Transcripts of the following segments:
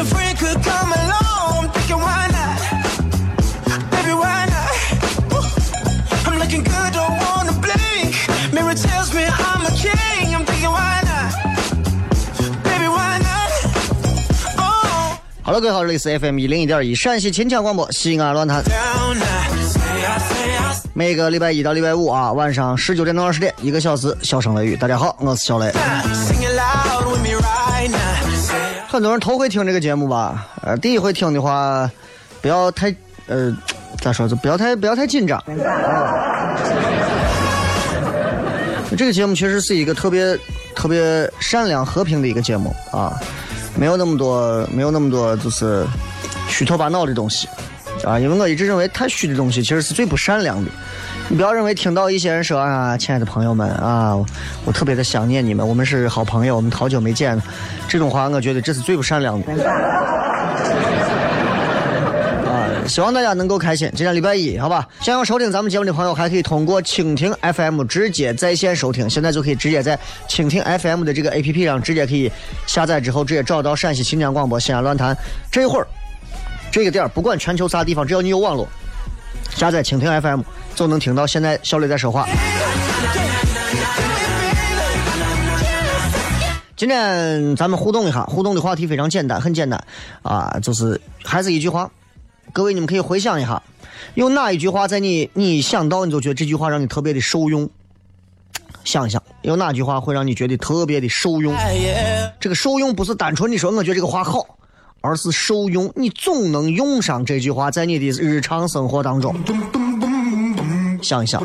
Friend could come along. I'm Thinking why not? Baby, why not? Woo. I'm looking good, don't wanna blink. Mirror tells me I'm a king. I'm thinking why not? Baby, why not? Oh, 好了，各位好，这里是 FM 一零一点一陕西秦腔广播西安论坛每个礼拜一到礼拜五啊，晚上十九点到二十点，一个小时，笑声雷雨。大家好，我是小雷。很多人头回听这个节目吧，呃，第一回听的话，不要太呃，咋说，就不要太不要太紧张。这个节目确实是一个特别特别善良和平的一个节目啊，没有那么多没有那么多就是虚头巴脑的东西啊，因为我一直认为太虚的东西其实是最不善良的。你不要认为听到一些人说啊，亲爱的朋友们啊，我特别的想念你们，我们是好朋友，我们好久没见了，这种话我觉得这是最不善良的。啊，希望大家能够开心。今天礼拜一，好吧？想要收听咱们节目的朋友，还可以通过蜻蜓 FM 直接在线收听。现在就可以直接在蜻蜓 FM 的这个 APP 上，直接可以下载之后，直接找到陕西秦腔广播西安论坛。这一会儿这个点儿，不管全球啥地方，只要你有网络，下载蜻蜓 FM 就能听到现在小磊在说话。今天咱们互动一下，互动的话题非常简单，很简单啊，就是还是一句话，各位你们可以回想一下，有哪一句话在你你一想到你就觉得这句话让你特别的受用？想一想，有哪句话会让你觉得特别的受用？这个受用不是单纯的说我觉得这个话好，而是受用，你总能用上这句话在你的日常生活当中。想一想，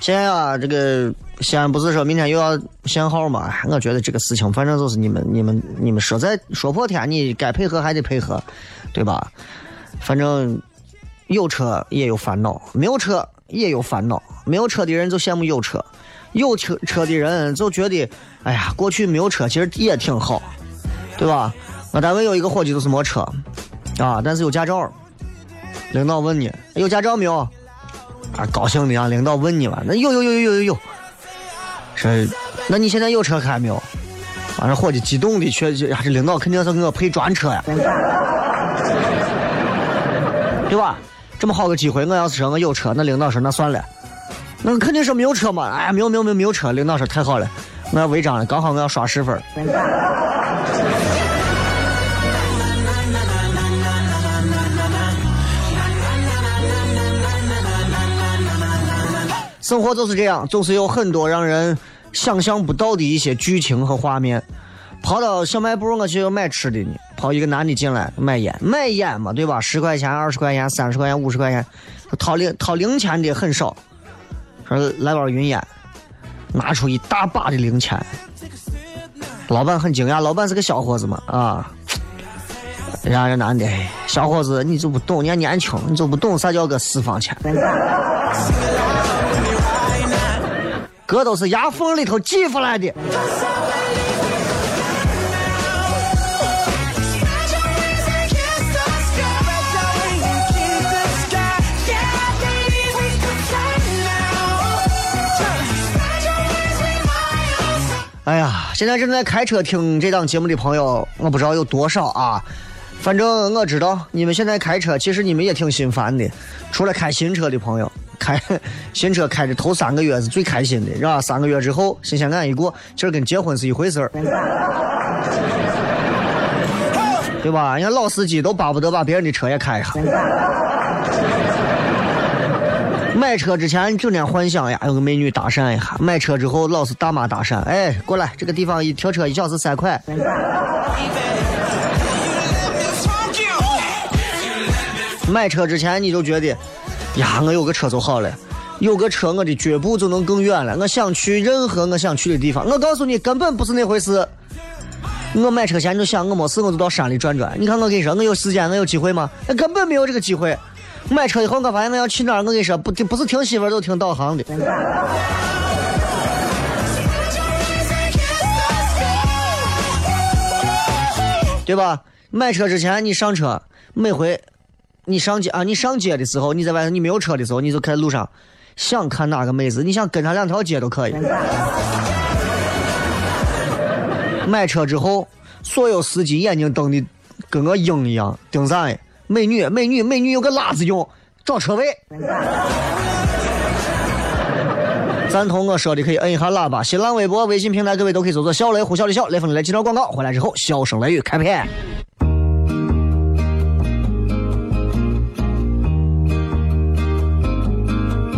现在啊，这个西安不是说明天又要限号嘛？哎我觉得这个事情，反正就是你们、你们、你们说在说破天，你该配合还得配合，对吧？反正有车也有烦恼，没有车也有烦恼。没有车的人就羡慕有车，有车车的人就觉得，哎呀，过去没有车其实也挺好，对吧？我单位有一个伙计就是没车，啊，但是有驾照。领导问你有驾照没有？啊，高兴的让领导问你嘛，那有有有有有有有，说那你现在有车开没有？完了，伙计激动的去，这这领导肯定是给我配专车呀，对吧？这么好个机会，我要是说我有车，那领导说那算了，那肯定是没有车嘛。哎，没有没有没有没有车，领导说太好了，我要违章了，刚好我要刷十分生活就是这样，总是有很多让人想象不到的一些剧情和画面。跑到小卖部，我去买吃的呢。跑一个男的进来买烟，买烟嘛，对吧？十块钱、二十块钱、三十块钱、五十块钱，掏零掏零钱的很少。说来包云烟，拿出一大把的零钱。老板很惊讶，老板是个小伙子嘛，啊。人家这男的，小伙子，你就不懂，你还年轻，你就不懂啥叫个私房钱。哥都是牙缝里头挤出来的。哎呀，现在正在开车听这档节目的朋友，我不知道有多少啊。反正我知道你们现在开车，其实你们也挺心烦的。除了开新车的朋友，开 新车开的头三个月是最开心的，是吧？三个月之后新鲜感一过，其实跟结婚是一回事儿，对吧？人家老司机都巴不得把别人的车也开一下。买车之前整天幻想呀，有个美女搭讪一下；买车之后老是大妈搭讪，哎，过来这个地方一停车一小时三块。买车之前你就觉得，呀，我有个车就好了，有个车我的脚步就能更远了。我想去任何我想去的地方。我告诉你，根本不是那回事。我买车前就想，我没事我就到山里转转。你看我跟你说，我有时间，我有机会吗？那根本没有这个机会。买车以后，我发现我要去哪儿，我跟你说，不不是听媳妇儿，都听导航的，对吧？买车之前你上车，每回你上街啊，你上街的时候，你在外头你没有车的时候，你就开路上想看哪个妹子，你想跟她两条街都可以。买车之后，所有司机眼睛瞪的跟个鹰一样，盯啥呀？美女，美女，美女有个拉子用，找车位。赞同我说的可以摁一下喇叭。新浪微博、微信平台，各位都可以搜索“小雷呼啸的笑雷锋”的雷接到广告。回来之后，笑声雷雨开片。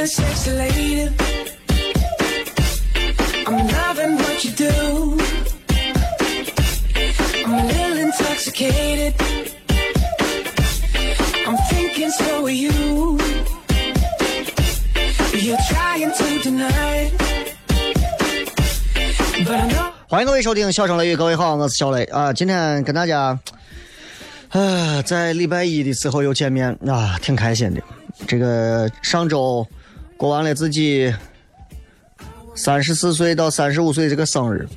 the sexy lady. I'm loving what you do. I'm a little intoxicated. I'm thinking so are you. You're trying to deny it. But I know. 欢迎各位收听《笑声雷雨》，各位好，我是小雷啊。今天跟大家，啊，在礼拜一的时候又见面啊，挺开心的。这个上周过完了自己三十四岁到三十五岁这个生日，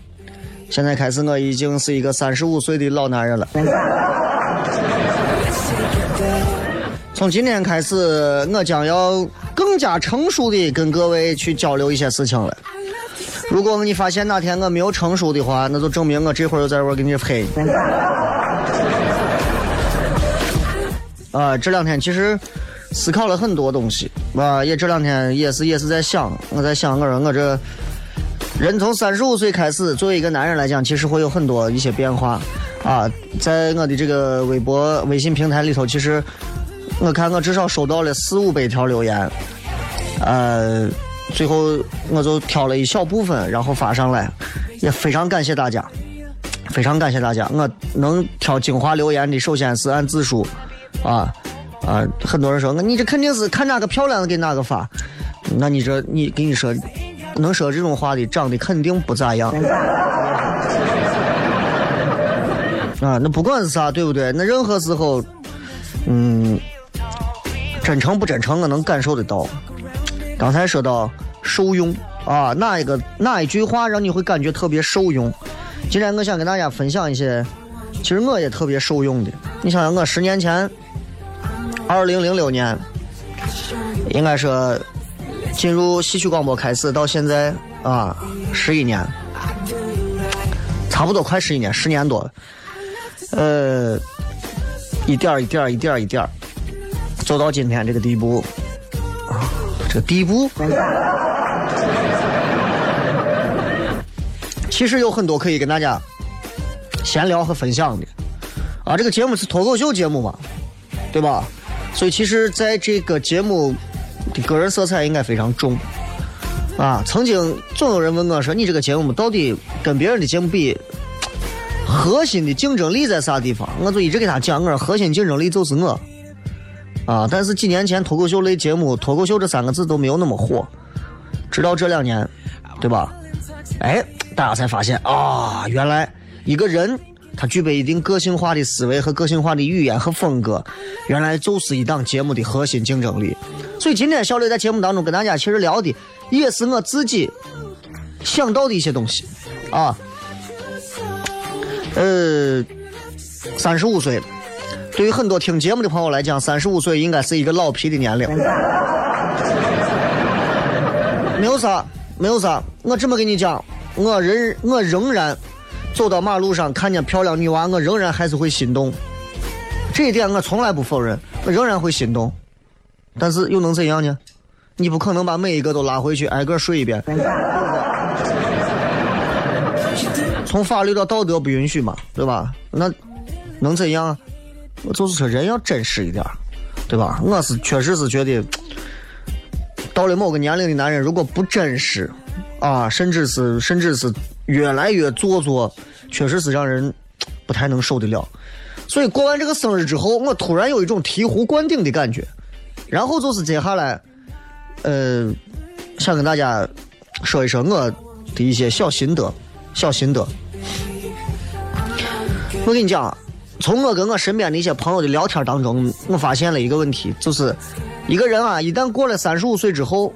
现在开始我已经是一个三十五岁的老男人了。从今天开始，我将要更加成熟的跟各位去交流一些事情了。如果你发现哪天我没有成熟的话，那就证明我这会儿又在这儿给你黑。啊，这两天其实思考了很多东西，啊，也这两天也是也是在想，我在想我说我这人从三十五岁开始，作为一个男人来讲，其实会有很多一些变化啊。在我的这个微博、微信平台里头，其实我看我至少收到了四五百条留言，呃。最后我就挑了一小部分，然后发上来，也非常感谢大家，非常感谢大家。我能挑精华留言的，首先是按字数，啊啊，很多人说，那你这肯定是看哪个漂亮的给哪个发，那你这你跟你说，能说这种话的，长得肯定不咋样。啊，那不管是啥，对不对？那任何时候，嗯，真诚不真诚，我能感受得到。刚才说到受用啊，哪一个哪一句话让你会感觉特别受用？今天我想跟大家分享一些，其实我也特别受用的。你想想，我十年前，二零零六年，应该说进入戏曲广播开始到现在啊，十一年，差不多快十一年，十年多了。呃，一点一点一点一点走到今天这个地步。这个地步，其实有很多可以跟大家闲聊和分享的啊。这个节目是脱口秀节目嘛，对吧？所以其实在这个节目的个人色彩应该非常重。啊，曾经总有人问我说：“你这个节目到底跟别人的节目比，核心的竞争力在啥地方？”我就一直给他讲，我说核心竞争力就是我。啊，但是几年前脱口秀类节目“脱口秀”这三个字都没有那么火，直到这两年，对吧？哎，大家才发现啊，原来一个人他具备一定个性化的思维和个性化的语言和风格，原来就是一档节目的核心竞争力。所以今天小磊在节目当中跟大家其实聊的也是我自己想到的一些东西啊。呃，三十五岁，对于很多听节目的朋友来讲，三十五岁应该是一个老皮的年龄。没有啥，没有啥。我这么跟你讲，我仍我仍然走到马路上看见漂亮女娃，我仍然还是会心动。这一点我从来不否认，我仍然会心动。但是又能怎样呢？你不可能把每一个都拉回去挨个睡一遍。从法律到道德不允许嘛，对吧？那能怎样？我就是说人要真实一点，对吧？我是确实是觉得，到了某个年龄的男人，如果不真实，啊，甚至是甚至是越来越做作，确实是让人不太能受得了。所以过完这个生日之后，我突然有一种醍醐灌顶的感觉。然后就是接下来，呃，想跟大家说一说我的一些小心得，小心得。我跟你讲，从我跟我身边的一些朋友的聊天当中，我发现了一个问题，就是一个人啊，一旦过了三十五岁之后，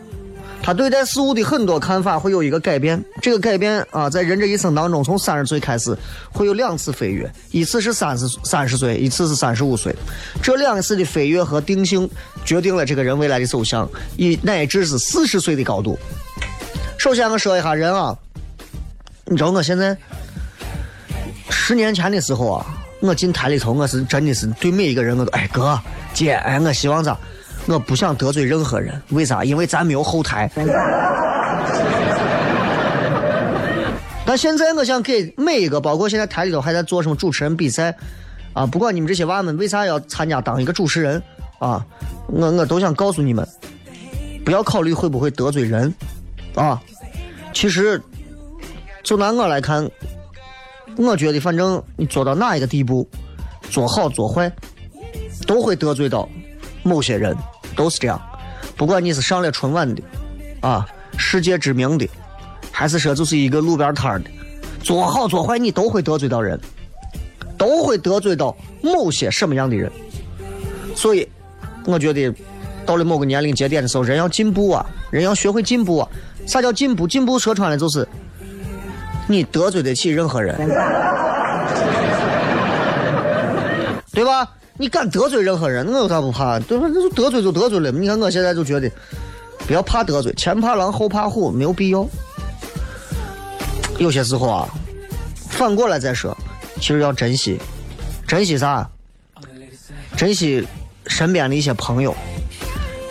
他对待事物的很多看法会有一个改变。这个改变啊，在人这一生当中，从三十岁开始会有两次飞跃，一次是三十三十岁，一次是三十五岁。这两次的飞跃和定性，决定了这个人未来的走向，以乃至是四十岁的高度。首先，我说一下人啊，你知道我现在。十年前的时候啊，我进台里头，我是真的是对每一个人我都哎哥姐哎，我希望咋，我不想得罪任何人，为啥？因为咱没有后台。但现在我想给每一个，包括现在台里头还在做什么主持人比赛啊，不管你们这些娃们为啥要参加当一个主持人啊，我我都想告诉你们，不要考虑会不会得罪人啊。其实，就拿我来看。我觉得，反正你做到哪一个地步，做好做坏，都会得罪到某些人，都是这样。不管你是上了春晚的，啊，世界知名的，还是说就是一个路边摊的，做好做坏，你都会得罪到人，都会得罪到某些什么样的人。所以，我觉得到了某个年龄节点的时候，人要进步啊，人要学会进步啊。啥叫进步？进步说穿了就是。你得罪得起任何人，对吧？你敢得罪任何人，我有啥不怕？对吧？那就得罪就得罪了。你看我现在就觉得，不要怕得罪，前怕狼后怕虎，没有必要。有些时候啊，反过来再说，其实要珍惜，珍惜啥？珍惜身边的一些朋友，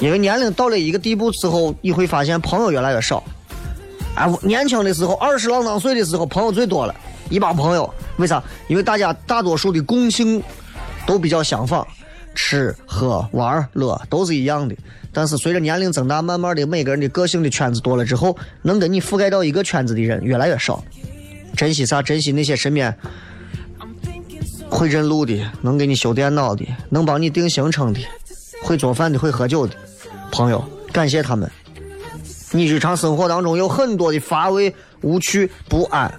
因为年龄到了一个地步之后，你会发现朋友越来越少。哎，年轻的时候，二十郎当岁的时候，朋友最多了，一帮朋友。为啥？因为大家大多数的共性都比较相仿，吃喝玩乐都是一样的。但是随着年龄增大，慢慢的每个人的个性的圈子多了之后，能跟你覆盖到一个圈子的人越来越少。珍惜啥？珍惜那些身边会认路的，能给你修电脑的，能帮你定行程的，会做饭的，会喝酒的朋友，感谢他们。你日常生活当中有很多的乏味、无趣、不安，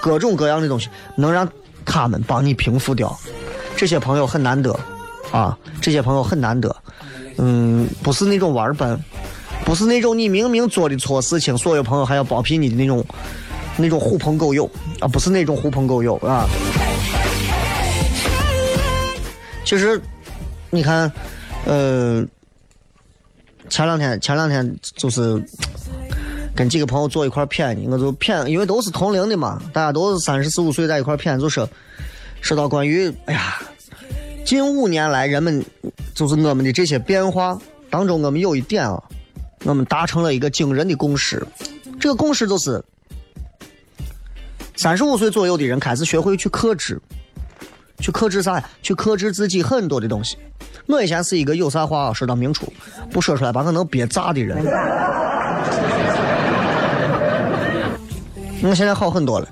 各种各样的东西，能让他们帮你平复掉。这些朋友很难得，啊，这些朋友很难得。嗯，不是那种玩伴，不是那种你明明做的错事情，所有朋友还要包庇你的那种，那种狐朋狗友啊，不是那种狐朋狗友啊。其实，你看，呃。前两天，前两天就是跟几个朋友坐一块谝呢，我就谝，因为都是同龄的嘛，大家都是三十四五岁在一块谝，就说说到关于，哎呀，近五年来人们就是我们的这些变化当中，我们有一点啊，我们达成了一个惊人的共识，这个共识就是，三十五岁左右的人开始学会去克制，去克制啥呀？去克制自己很多的东西。我以前是一个有啥话说到明处，不说出来把我能憋炸的人。我现在好很多了，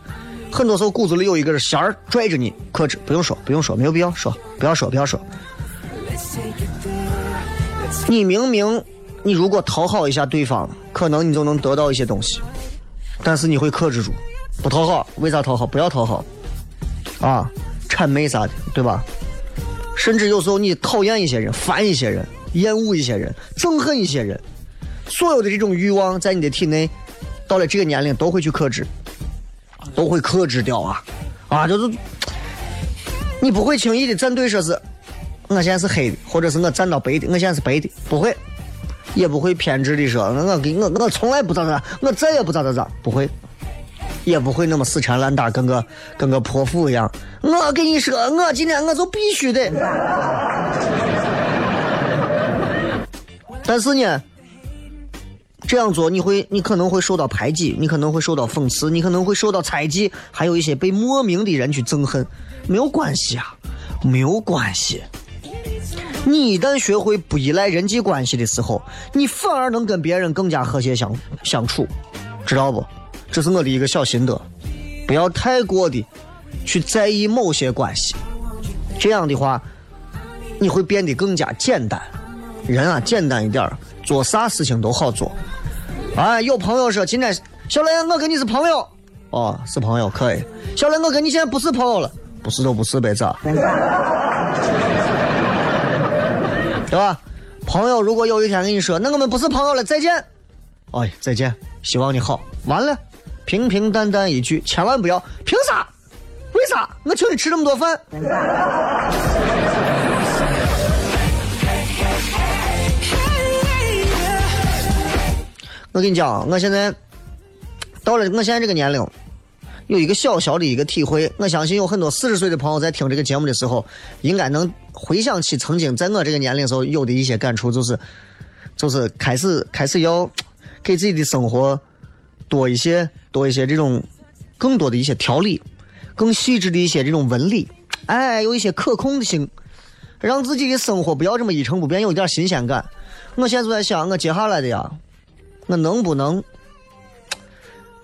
很多时候骨子里有一根弦拽着你，克制，不用说，不用说，没有必要说，不要说，不要说。你明明，你如果讨好一下对方，可能你就能得到一些东西，但是你会克制住，不讨好，为啥讨好？不要讨好，啊，谄媚啥的，对吧？甚至有时候你讨厌一些人，烦一些人，厌恶一些人，憎恨一些人，所有的这种欲望在你的体内，到了这个年龄都会去克制，都会克制掉啊，啊，就是你不会轻易的站队说是。我现在是黑的，或者是我站到白的，我现在是白的，不会，也不会偏执的说，我给我我从来不咋咋，我再也不咋咋咋，不会，也不会那么死缠烂打，跟个跟个泼妇一样。我跟你说，我今天我就必须得。但是呢，这样做你会，你可能会受到排挤，你可能会受到讽刺，你可能会受到猜忌，还有一些被莫名的人去憎恨，没有关系啊，没有关系。你一旦学会不依赖人际关系的时候，你反而能跟别人更加和谐相相处，知道不？这是我的一个小心得，不要太过的去在意某些关系，这样的话，你会变得更加简单。人啊，简单一点做啥事情都好做。哎，有朋友说今天小雷，我跟你是朋友，哦，是朋友可以。小雷，我跟你现在不是朋友了，不是就不是呗，咋？对吧？朋友如果有一天跟你说，那我们不是朋友了，再见。哎，再见，希望你好。完了，平平淡淡一句，千万不要。凭啥？为啥？我请你吃这么多饭。我跟你讲，我现在到了我现在这个年龄，有一个小小的一个体会。我相信有很多四十岁的朋友在听这个节目的时候，应该能。回想起曾经在我这个年龄时候有的一些感触，就是，就是开始开始要给自己的生活多一些多一些这种更多的一些条理，更细致的一些这种纹理，哎，有一些可控性，让自己的生活不要这么一成不变，有一点新鲜感。我现在就在想，我接下来的呀，我能不能，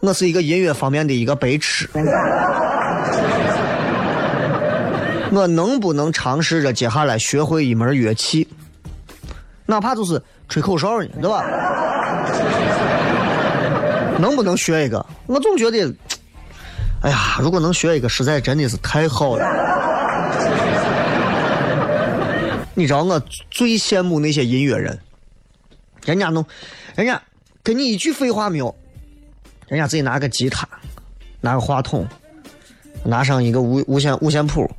我是一个音乐方面的一个白痴。我能不能尝试着接下来学会一门乐器，哪怕就是吹口哨呢，对吧？能不能学一个？我总觉得，哎呀，如果能学一个，实在真的是太好了。你知道我最羡慕那些音乐人，人家能，人家跟你一句废话没有，人家自己拿个吉他，拿个话筒，拿上一个无无线五线谱。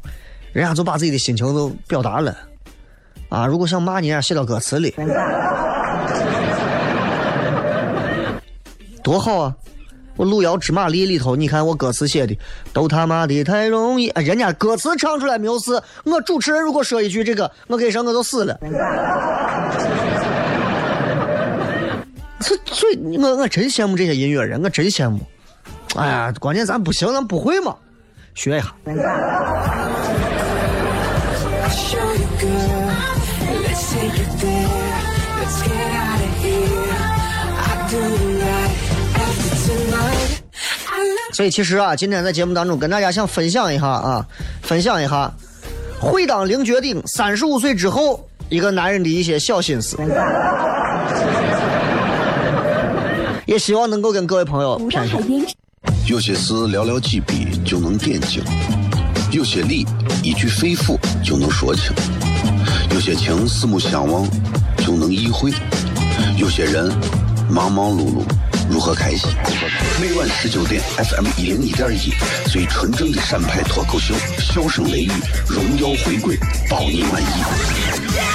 人家就把自己的心情都表达了，啊！如果想骂你，人家写到歌词里，多好啊！我《路遥知马力》里头，你看我歌词写的都他妈的太容易，人家歌词唱出来没有事。我主持人如果说一句这个，我跟你说我就死了。这所以，我我真羡慕这些音乐人，我真羡慕。哎呀，关键咱不行，咱不会嘛，学一下。所以其实啊，今天在节目当中跟大家想分享一下啊，分享一下会当凌绝顶三十五岁之后一个男人的一些小心思，也希望能够跟各位朋友谝谝。有些事寥寥几笔就能点睛，有些理一句肺腑就能说清，有些情四目相望就能意会，有些人忙忙碌碌。如何开心？每晚十九点，FM 一零一点一，最纯正的陕派脱口秀，笑声雷雨，荣耀回归，保你满意。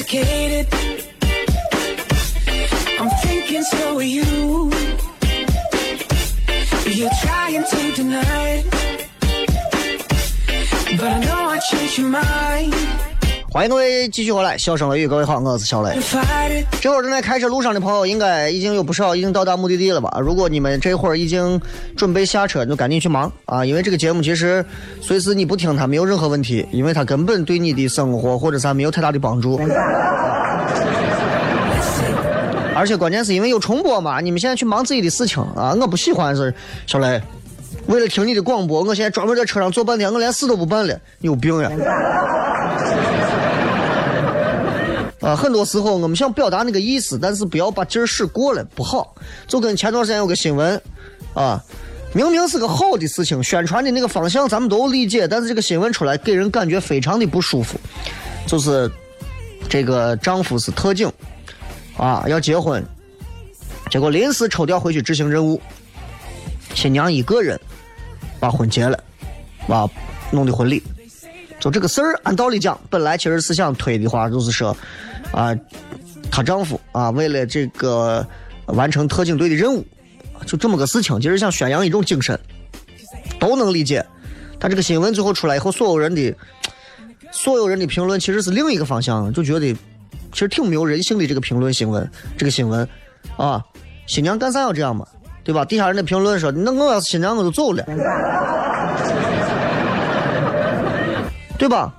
Intoxicated. I'm thinking so are you. You're trying to deny it. But I know I changed your mind. 欢迎各位继续回来，笑声雷雨，各位好，我是小雷。这会儿正在开车路上的朋友，应该已经有不少已经到达目的地了吧？如果你们这会儿已经准备下车，你就赶紧去忙啊！因为这个节目其实随时你不听它没有任何问题，因为它根本对你的生活或者啥没有太大的帮助。而且关键是因为有重播嘛，你们现在去忙自己的事情啊！我不喜欢是小雷，为了听你的广播，我现在专门在车上坐半天，我连事都不办了，你有病呀！啊，很多时候我们想表达那个意思，但是不要把劲儿使过了，不好。就跟前段时间有个新闻，啊，明明是个好的事情，宣传的那个方向咱们都理解，但是这个新闻出来给人感觉非常的不舒服。就是这个丈夫是特警，啊，要结婚，结果临时抽调回去执行任务，新娘一个人把婚结了，啊，弄的婚礼。就这个事儿，按道理讲，本来其实是想推的话，就是说，啊，她丈夫啊，为了这个完成特警队的任务，就这么个事情，就是想宣扬一种精神，都能理解。但这个新闻最后出来以后，所有人的所有人的评论其实是另一个方向，就觉得其实挺没有人性的这个评论新闻，这个新闻啊，新娘干啥要这样嘛，对吧？底下人的评论说，那我要是新娘我就走了。对吧？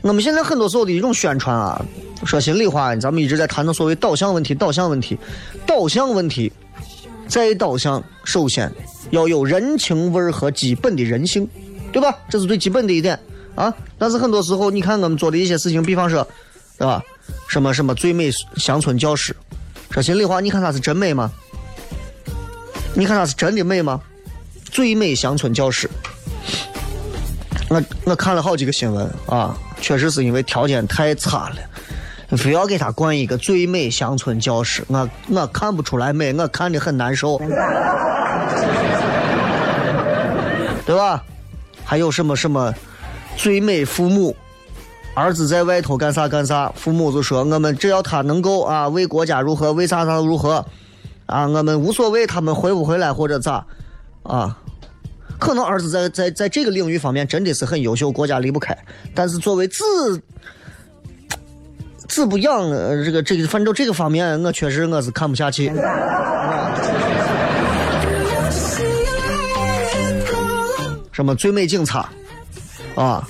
我们现在很多时候的一种宣传啊，说心里话，咱们一直在谈的所谓导向问题，导向问题，导向问题，再导向首先要有人情味儿和基本的人性，对吧？这是最基本的一点啊。但是很多时候，你看我们做的一些事情，比方说，对吧？什么什么最美乡村教师，说心里话，你看她是真美吗？你看她是真的美吗？最美乡村教师。我我看了好几个新闻啊，确实是因为条件太差了，非要给他冠一个最美乡村教师，我我看不出来美，我看的很难受，对吧？还有什么什么最美父母，儿子在外头干啥干啥，父母就说我们只要他能够啊为国家如何，为啥啥如何，啊我们无所谓他们回不回来或者咋，啊。可能儿子在在在这个领域方面真的是很优秀，国家离不开。但是作为子子不养，呃这个这个，反正这个方面，我确实我是看不下去。什么最美警察啊？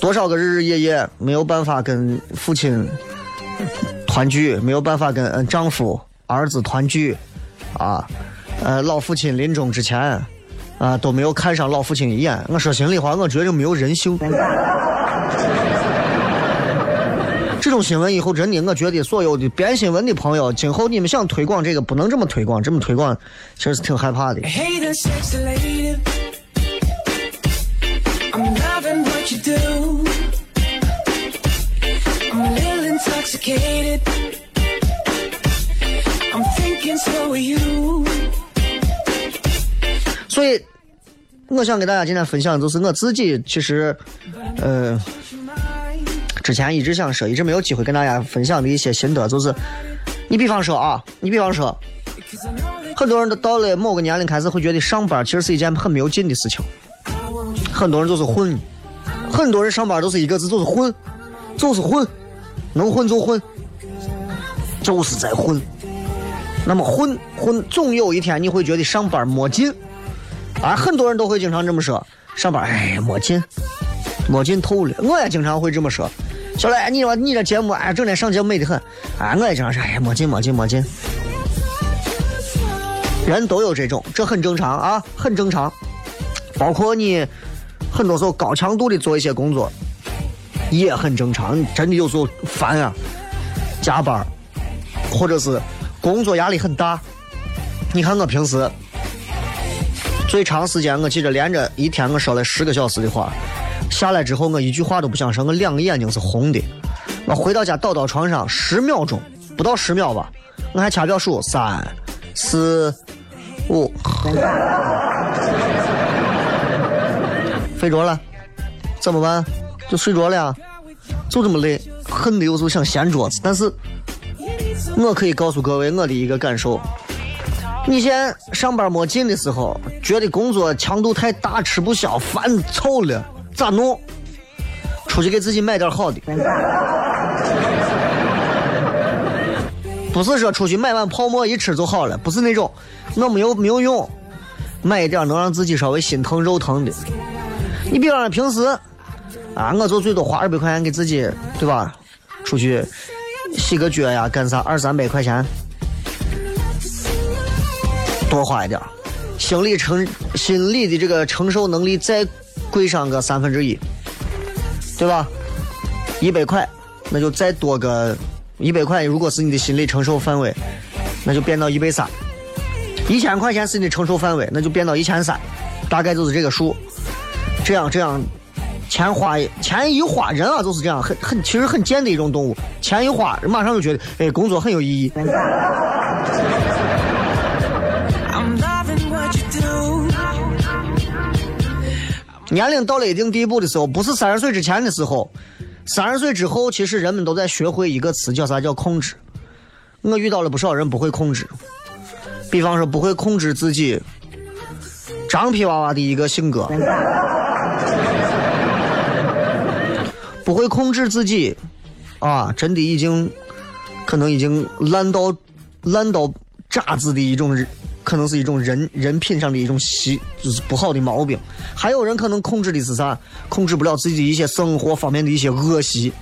多少个日日夜夜没有办法跟父亲团聚，没有办法跟丈夫、儿子团聚啊？呃，老父亲临终之前。啊，都没有看上老父亲一眼。我说心里话，我觉得没有人性。新闻以后真的，我觉得所有的编新闻的朋友，今后你们想推广这个，不能这么推广，这么推广其实是挺害怕的。所以我想给大家今天分享的就是我自己其实嗯。之前一直想说，一直没有机会跟大家分享的一些心得，就是，你比方说啊，你比方说，很多人都到了某个年龄开始会觉得上班其实是一件很没有劲的事情，很多人就是混，很多人上班都是一个字，就是混，就是混，能混就混，就是在混。那么混混，总有一天你会觉得上班没劲。啊，很多人都会经常这么说，上班哎没劲，没劲透了。我也经常会这么说，小磊，你说你这节目哎，整天上节目美得很，啊，我也经常说哎没劲没劲没劲。人都有这种，这很正常啊，很正常。包括你很多时候高强度的做一些工作，也很正常。真的有时候烦啊，加班，或者是工作压力很大。你看我平时最长时间，我记着连着一天我说了十个小时的话，下来之后我一句话都不想说，我两个眼睛是红的。我回到家倒到床上十秒钟，不到十秒吧，我还掐表数三、四、五，睡着了，怎么办？就睡着了呀，就这么累，恨的有时候想掀桌子。但是，我可以告诉各位我的一个感受：你现在上班没劲的时候，觉得工作强度太大，吃不消，烦臭了，咋弄？出去给自己买点好的。不是说出去买碗泡沫一吃就好了，不是那种，那没有没有用，买一点能让自己稍微心疼肉疼的。你比方说平时，啊，我就最多花二百块钱给自己，对吧？出去洗个脚呀，干啥二三百块钱，多花一点，心理承心理的这个承受能力再贵上个三分之一，对吧？一百块，那就再多个一百块。如果是你的心理承受范围，那就变到一百三。一千块钱是你的承受范围，那就变到一千三，大概就是这个数。这样这样，钱花钱一花，人啊就是这样，很很其实很贱的一种动物。钱一花，马上就觉得哎，工作很有意义。年龄到了一定地步的时候，不是三十岁之前的时候，三十岁之后，其实人们都在学会一个词，叫啥叫控制。我遇到了不少人不会控制，比方说不会控制自己张皮娃娃的一个性格，不会控制自己啊，真的已经可能已经烂到烂到渣子的一种人，可能是一种人人品上的一种习，就是不好的毛病。还有人可能控制的是啥？控制不了自己的一些生活方面的一些恶习，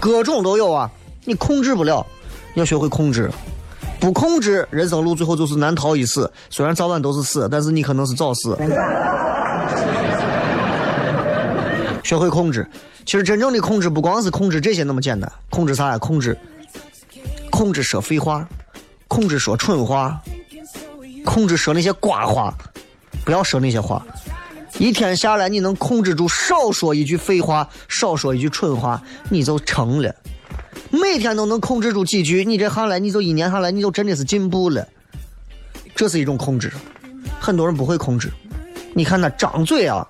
各种都有啊。你控制不了，要学会控制。不控制，人生路最后就是难逃一死。虽然早晚都是死，但是你可能是早死。学会控制，其实真正的控制不光是控制这些那么简单，控制啥呀？控制，控制说废话，控制说蠢话，控制说那些瓜话，不要说那些话。一天下来，你能控制住少说一句废话，少说一句蠢话，你就成了。每天都能控制住几句，你这下来，你就一年下来，你就真的是进步了。这是一种控制，很多人不会控制。你看那张嘴啊，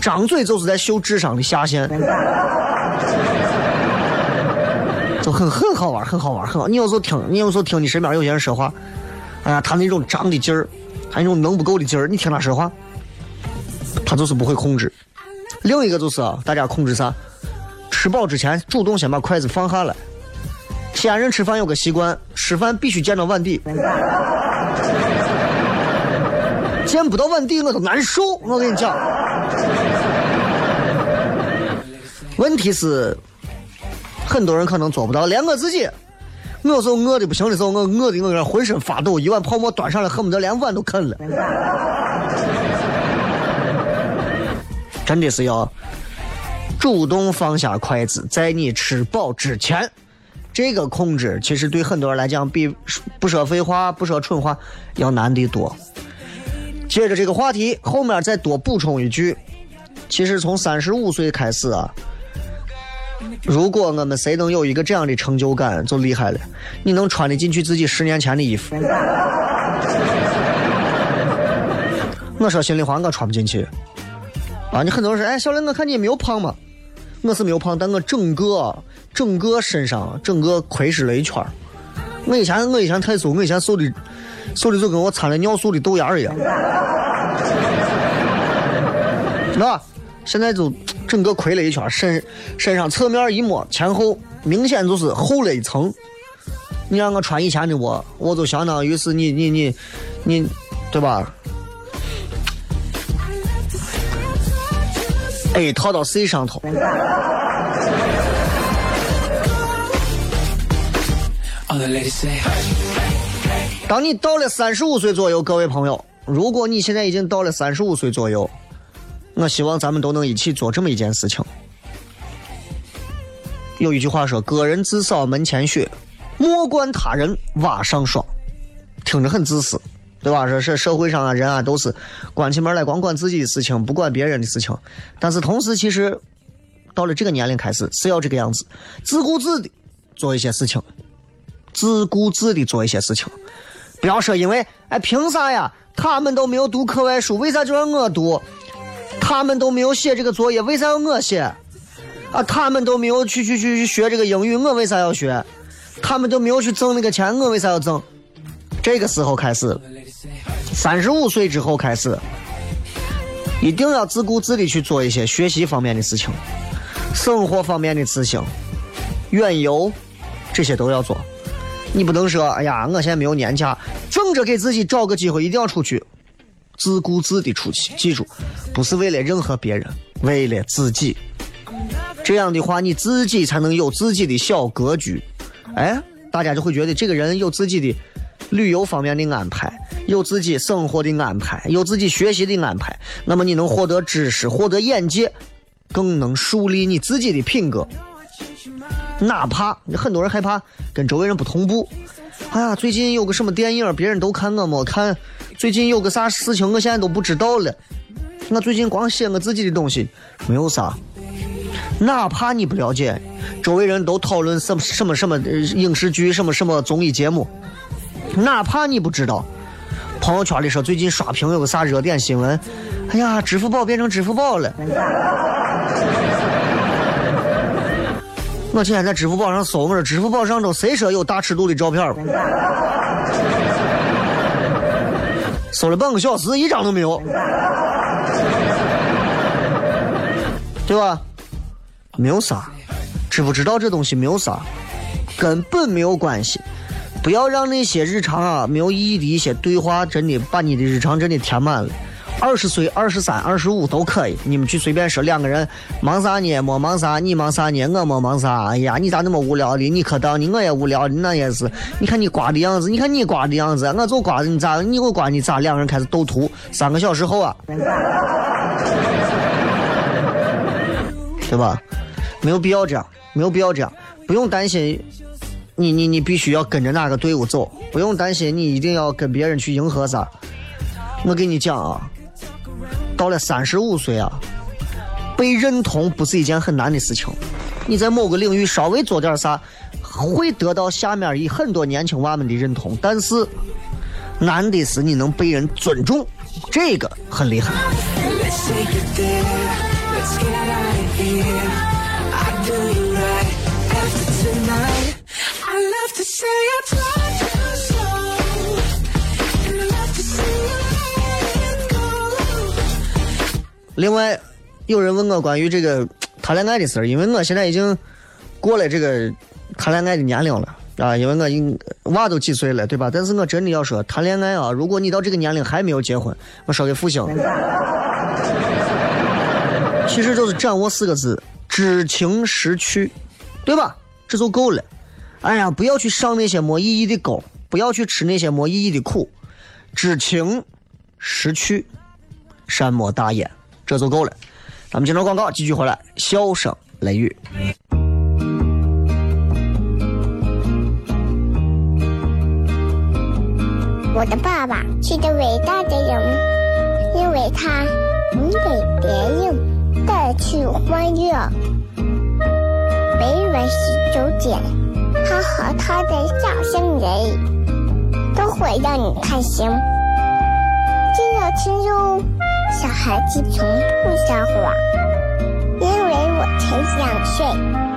张嘴就是在秀智商的下限，就很很好玩，很好玩，很好。你有时候听，你有时候听你身边有些人说话，哎呀，他那种张的劲儿，他那种能不够的劲儿，你听他说话，他就是不会控制。另一个就是啊，大家控制啥？吃饱之前主动先把筷子放下来。西安人吃饭有个习惯，吃饭必须见到碗底，见不到碗底我都难受。我跟你讲，问题是很多人可能做不到，连我自己，我有时候饿的不行的时候，我饿的我有浑身发抖，一碗泡沫端上来，恨不得连碗都啃了。真的是要主动放下筷子，在你吃饱之前，这个控制其实对很多人来讲，比不说废话、不说蠢话要难得多。接着这个话题，后面再多补充一句，其实从三十五岁开始啊，如果我们谁能有一个这样的成就感，就厉害了。你能穿得进去自己十年前的衣服。我说心里话，我穿不进去。啊，你很多人说，哎，小雷，我看你也没有胖嘛。我是没有胖，但我整个整个身上整个亏实了一圈我以前我以前太瘦，我以前瘦的瘦的就跟我掺了尿素的豆芽一样，那？现在就整个亏了一圈身身上侧面一摸，前后明显就是厚了一层。你让我穿以前的我，我就相当于是你你你你，对吧？A 套到 C 上头当你到了三十五岁左右，各位朋友，如果你现在已经到了三十五岁左右，我希望咱们都能一起做这么一件事情。有一句话说：“个人自扫门前雪，莫管他人瓦上霜。”听着很自私，对吧？说是社会上啊人啊都是关起门来光管自己的事情，不管别人的事情。但是同时，其实到了这个年龄开始是要这个样子，自顾自的做一些事情，自顾自的做一些事情。不要说因为哎凭啥呀？他们都没有读课外书，为啥就让我读？他们都没有写这个作业，为啥要我写？啊，他们都没有去去去去学这个英语，我为啥要学？他们都没有去挣那个钱，我为啥要挣？这个时候开始，三十五岁之后开始，一定要自顾自的去做一些学习方面的事情，生活方面的事情，远游，这些都要做。你不能说，哎呀，我现在没有年假，挣着给自己找个机会，一定要出去，自顾自的出去。记住，不是为了任何别人，为了自己。这样的话，你自己才能有自己的小格局。哎，大家就会觉得这个人有自己的旅游方面的安排，有自己生活的安排，有自己学习的安排。那么你能获得知识，获得眼界，更能树立你自己的品格。哪怕很多人害怕跟周围人不同步，哎呀，最近有个什么电影，别人都看我没看；最近有个啥事情，我现在都不知道了。我最近光写我自己的东西，没有啥。哪怕你不了解，周围人都讨论什么什么什么影视剧，什么什么综艺节目，哪怕你不知道，朋友圈里说最近刷屏有个啥热点新闻，哎呀，支付宝变成支付宝了。我今天在支付宝上搜，我说支付宝上头谁说有大尺度的照片？搜了半个小时，一张都没有，对吧？没有啥，知不知道这东西没有啥，根本没有关系。不要让那些日常啊没有意义的一些对话，真的把你的日常真的填满了。二十岁、二十三、二十五都可以，你们去随便说两个人忙啥呢？没忙啥，你忙啥呢？我没忙啥。哎呀，你咋那么无聊的？你可当的，我也无聊的，那也是。你看你瓜的样子，你看你瓜的样子，我做瓜，你咋？你给我瓜你咋？两个人开始斗图，三个小时后啊，对吧？没有必要这样，没有必要这样，不用担心。你你你必须要跟着哪个队伍走，不用担心你一定要跟别人去迎合啥。我跟你讲啊。到了三十五岁啊，被认同不是一件很难的事情。你在某个领域稍微做点啥，会得到下面一很多年轻娃们的认同。但是难的是你能被人尊重，这个很厉害。另外，有人问我关于这个 谈恋爱的事儿，因为我现在已经过了这个谈恋爱的年龄了啊，因为我应娃都几岁了，对吧？但是我真的要说，谈恋爱啊，如果你到这个年龄还没有结婚，我说给复兴，其实就是掌握四个字：知情识趣，对吧？这就够了。哎呀，不要去上那些没意义的钩，不要去吃那些没意义的苦，知情识趣，善莫大焉。这就够了，咱们接着广告，继续回来。笑声雷雨，我的爸爸是个伟大的人，因为他能给别人带去欢乐。每晚十九点，他和他的笑声人，都会让你开心。记得听哟。小孩子从不撒谎，因为我才两岁。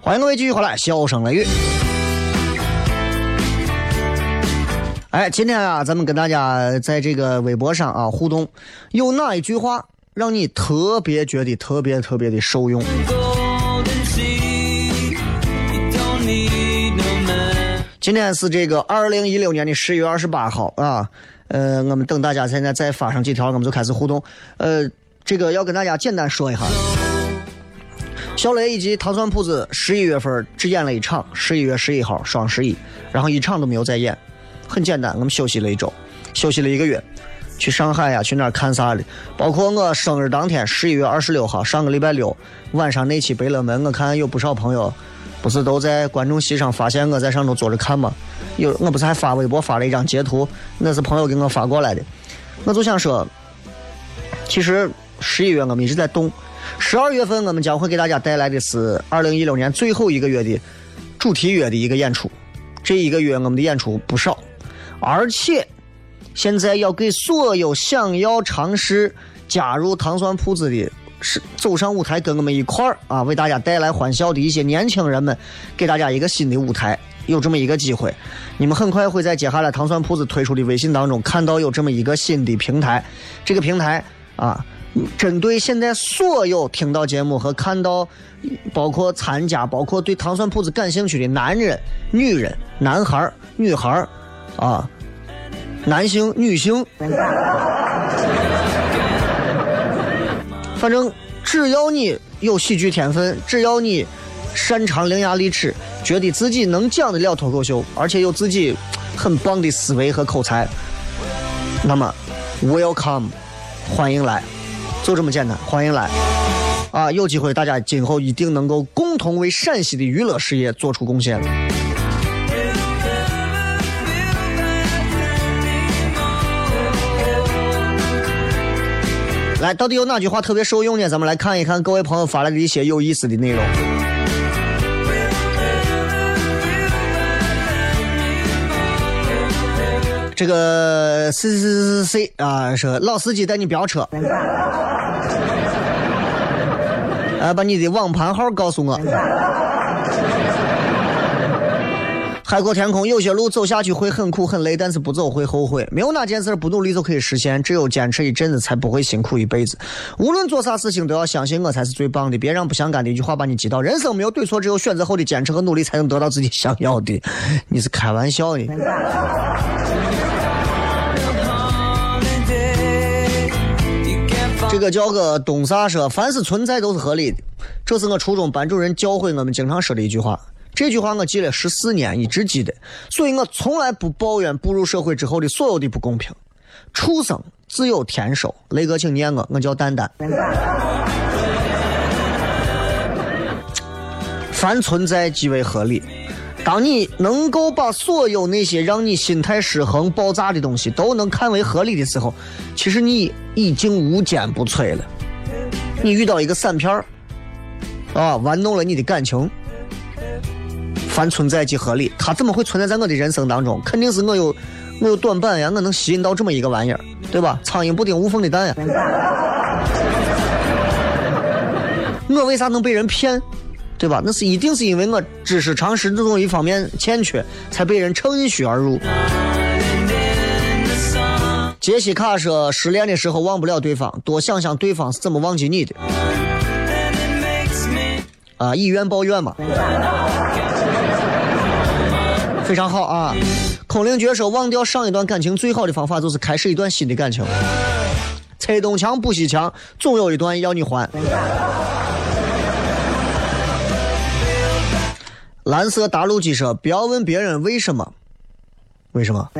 欢迎各位继续回来，笑声雷雨。哎，今天啊，咱们跟大家在这个微博上啊互动，有哪一句话让你特别觉得特别特别的受用？今天是这个二零一六年的十月二十八号啊，呃，我们等大家现在再发上几条，我们就开始互动。呃，这个要跟大家简单说一下，小雷以及糖蒜铺子十一月份只演了一场，十一月十一号双十一，然后一场都没有再演。很简单，我们休息了一周，休息了一个月，去上海呀，去哪儿看啥的。包括我生日当天，十一月二十六号，上个礼拜六晚上那期《百乐门》，我看有不少朋友。不是都在观众席上发现我在上头坐着看吗？有我不是还发微博发了一张截图，那是朋友给我发过来的。我就想说，其实十一月我们一直在动，十二月份我们将会给大家带来的是二零一六年最后一个月的主题月的一个演出。这一个月我们的演出不少，而且现在要给所有想要尝试加入糖蒜铺子的。是走上舞台跟我们一块儿啊，为大家带来欢笑的一些年轻人们，给大家一个新的舞台，有这么一个机会，你们很快会在接下来糖蒜铺子推出的微信当中看到有这么一个新的平台，这个平台啊，针对现在所有听到节目和看到，包括参加，包括对糖蒜铺子感兴趣的男人、女人、男孩、女孩啊，男性、女性。反正只要你有喜剧天分，只要你擅长伶牙俐齿，觉得自己能讲得了脱口秀，而且有自己很棒的思维和口才，那么 welcome，欢迎来，就这么简单，欢迎来啊！有机会大家今后一定能够共同为陕西的娱乐事业做出贡献。来，到底有哪句话特别受用呢？咱们来看一看各位朋友发来的一些有意思的内容。这个 C C C C C 啊，说老司机带你飙车，啊，把你的网盘号告诉我。海阔天空，有些路走下去会很苦很累，但是不走会后悔。没有哪件事不努力就可以实现，只有坚持一阵子，才不会辛苦一辈子。无论做啥事情，都要相信我才是最棒的。别让不相干的一句话把你击倒。人生没有对错，只有选择后的坚持和努力，才能得到自己想要的。你是开玩笑的？这个叫个东啥说，凡是存在都是合理的。这是我初中班主任教会我们经常说的一句话。这句话我记了十四年，一直记得，所以我从来不抱怨步入社会之后的所有的不公平。畜生自有天收，雷哥，请念我，我叫蛋蛋。凡存在即为合理。当你能够把所有那些让你心态失衡、爆炸的东西都能看为合理的时候，其实你已经无坚不摧了。你遇到一个散片儿，啊，玩弄了你的感情。凡存在即合理，它怎么会存在在我的人生当中？肯定是我有我有短板呀，我能吸引到这么一个玩意儿，对吧？苍蝇不叮无缝的蛋呀。我为啥能被人骗？对吧？那是一定是因为我知识常识这种一方面欠缺，才被人趁虚而入。杰西卡说：“失恋的时候忘不了对方，多想想对方是怎么忘记你的。”啊，以怨报怨嘛。非常好啊！空灵绝说，忘掉上一段感情最好的方法就是开始一段新的感情。拆东墙补西墙，总有一段要你还。蓝色大陆鸡说，不要问别人为什么，为什么？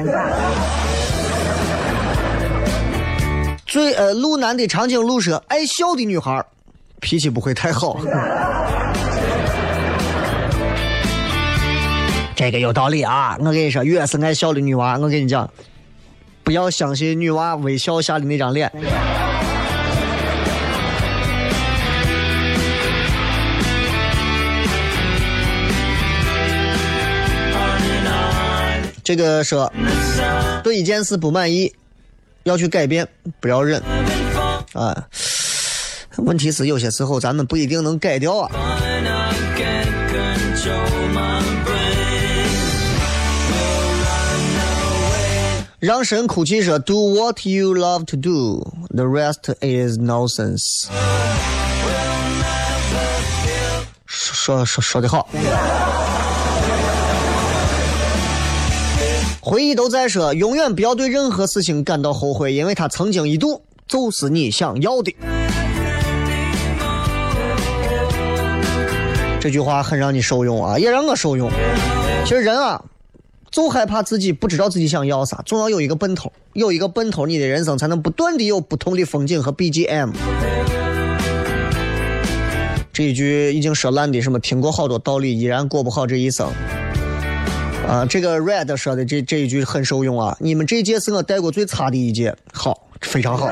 最呃，路南的长颈鹿说，爱笑的女孩脾气不会太好。这个有道理啊！我跟你说，越是爱笑的女娃，我跟你讲，不要相信女娃微笑下的那张脸。这个说对一件事不满意，要去改变，不要忍啊。问题是有些时候咱们不一定能改掉啊。让神哭泣说：“Do what you love to do, the rest is nonsense。”说说说的好。Yeah. 回忆都在说，永远不要对任何事情感到后悔，因为它曾经一度就是你想要的。这句话很让你受用啊，也让我受用。其实人啊，就害怕自己不知道自己想要啥，总要有一个奔头，有一个奔头，你的人生才能不断的有不同的风景和 BGM。这一句已经说烂的，什么听过好多道理，依然过不好这一生。啊，这个 Red 说的这这一句很受用啊！你们这届是我带过最差的一届，好，非常好。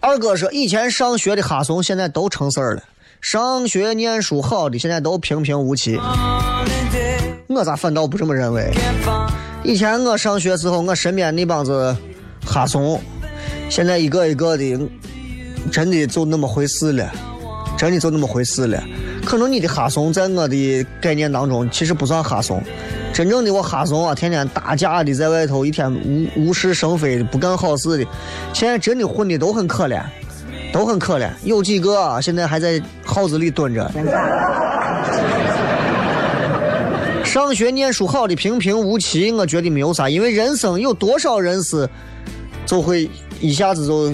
二哥说，以前上学的哈怂现在都成事儿了，上学念书好的现在都平平无奇。我咋反倒不这么认为？以前我上学时候，我身边那帮子哈怂，现在一个一个的，真的就那么回事了，真的就那么回事了。可能你的哈怂在我的概念当中其实不算哈怂，真正的我哈怂啊，天天打架的，在外头一天无无事生非的，不干好事的，现在真的混的都很可怜，都很可怜。有几个啊，现在还在号子里蹲着。上学念书好的平平无奇，我觉得没有啥，因为人生有多少人是就会一下子就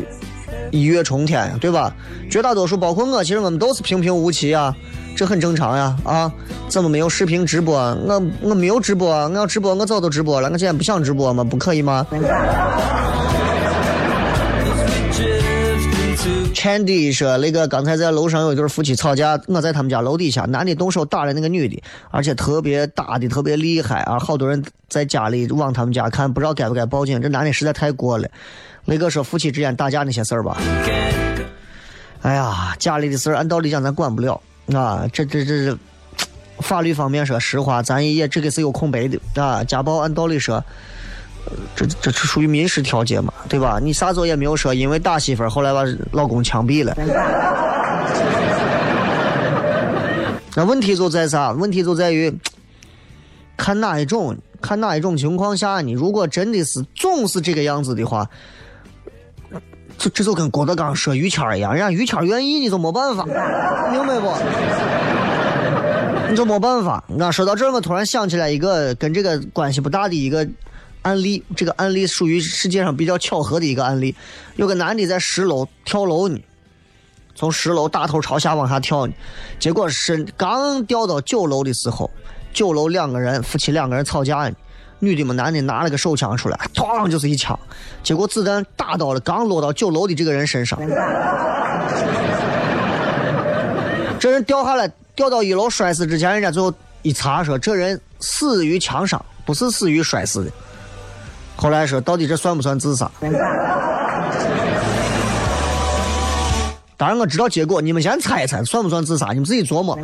一跃冲天，对吧？绝大多数包括我，其实我们都是平平无奇啊，这很正常呀。啊，怎么没有视频直播？我我没有直播，我要直播我早都直播了，我今天不想直播吗？不可以吗？Chandy 说：“那个刚才在楼上有一对夫妻吵架，我在他们家楼底下，男的动手打了那个女的，而且特别打的特别厉害啊！好多人在家里往他们家看，不知道该不该报警。这男的实在太过了。那个说夫妻之间打架那些事儿吧，哎呀，家里的事儿按道理讲咱管不了啊。这这这，法律方面说实话，咱也这个是有空白的啊。家暴按道理说。”这这是属于民事调解嘛，对吧？你啥时候也没有说因为打媳妇儿，后来把老公枪毙了。那问题就在啥？问题就在于看哪一种，看哪一种情况下你如果真的是总是这个样子的话，这这就跟郭德纲说于谦一样，人家于谦愿意，你就没办法，明白不？你就没办法。那说到这，我突然想起来一个跟这个关系不大的一个。案例，这个案例属于世界上比较巧合的一个案例。有个男的在十楼跳楼呢，从十楼大头朝下往下跳呢，结果是刚掉到九楼的时候，九楼两个人夫妻两个人吵架呢，女的嘛男的拿了个手枪出来，咣就是一枪，结果子弹打到了刚落到九楼的这个人身上，这人掉下来掉到一楼摔死之前，人家最后一查说这人死于枪伤，不是死于摔死的。后来说，到底这算不算自杀？当然我知道结果，你们先猜一猜，算不算自杀？你们自己琢磨。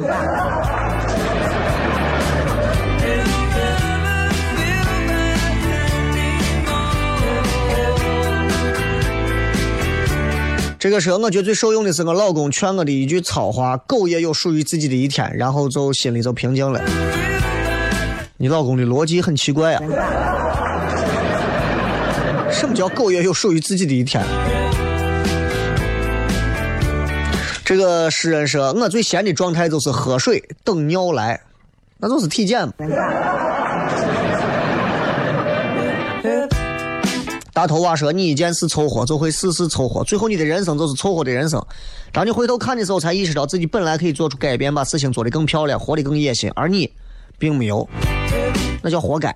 这个时候，我觉得最受用的是我老公劝我的一句糙话：“狗也有属于自己的一天。”然后就心里就平静了。你老公的逻辑很奇怪啊。什么叫狗也有属于自己的一天？这个诗人说：“我最闲的状态就是喝水等尿来，那就是体检。”大头娃说：“你一件事凑合，就会事事凑合，最后你的人生就是凑合的人生。当你回头看的时候，才意识到自己本来可以做出改变，把事情做得更漂亮，活得更野心，而你并没有，那叫活该。”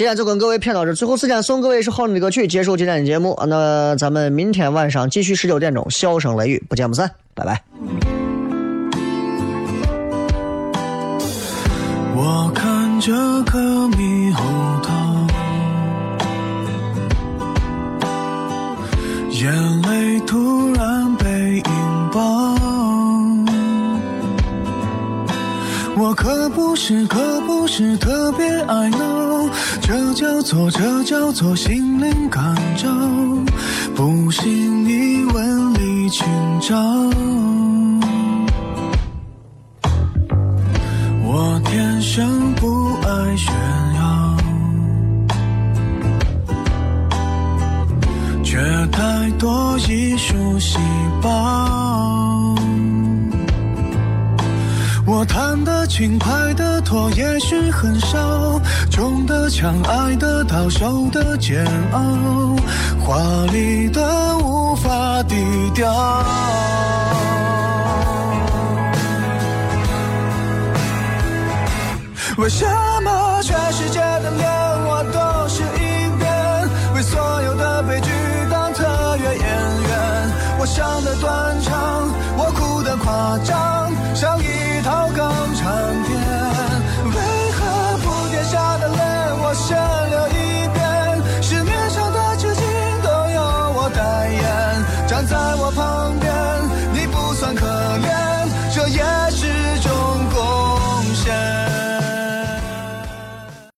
今天就跟各位骗到这，最后时间送各位一首好听的歌曲，结束今天的节目。那咱们明天晚上继续十九点钟，笑声雷雨，不见不散，拜拜。我看着个猕猴桃，眼泪突然被引爆。我可不是，可不是特别爱闹，这叫做，这叫做心灵感召，不信你问李清照。中的枪，爱得到，受的煎熬，华丽的无法低调。为什么全世界的脸我都是一遍？为所有的悲剧当特约演员？我想的断肠，我哭的夸张。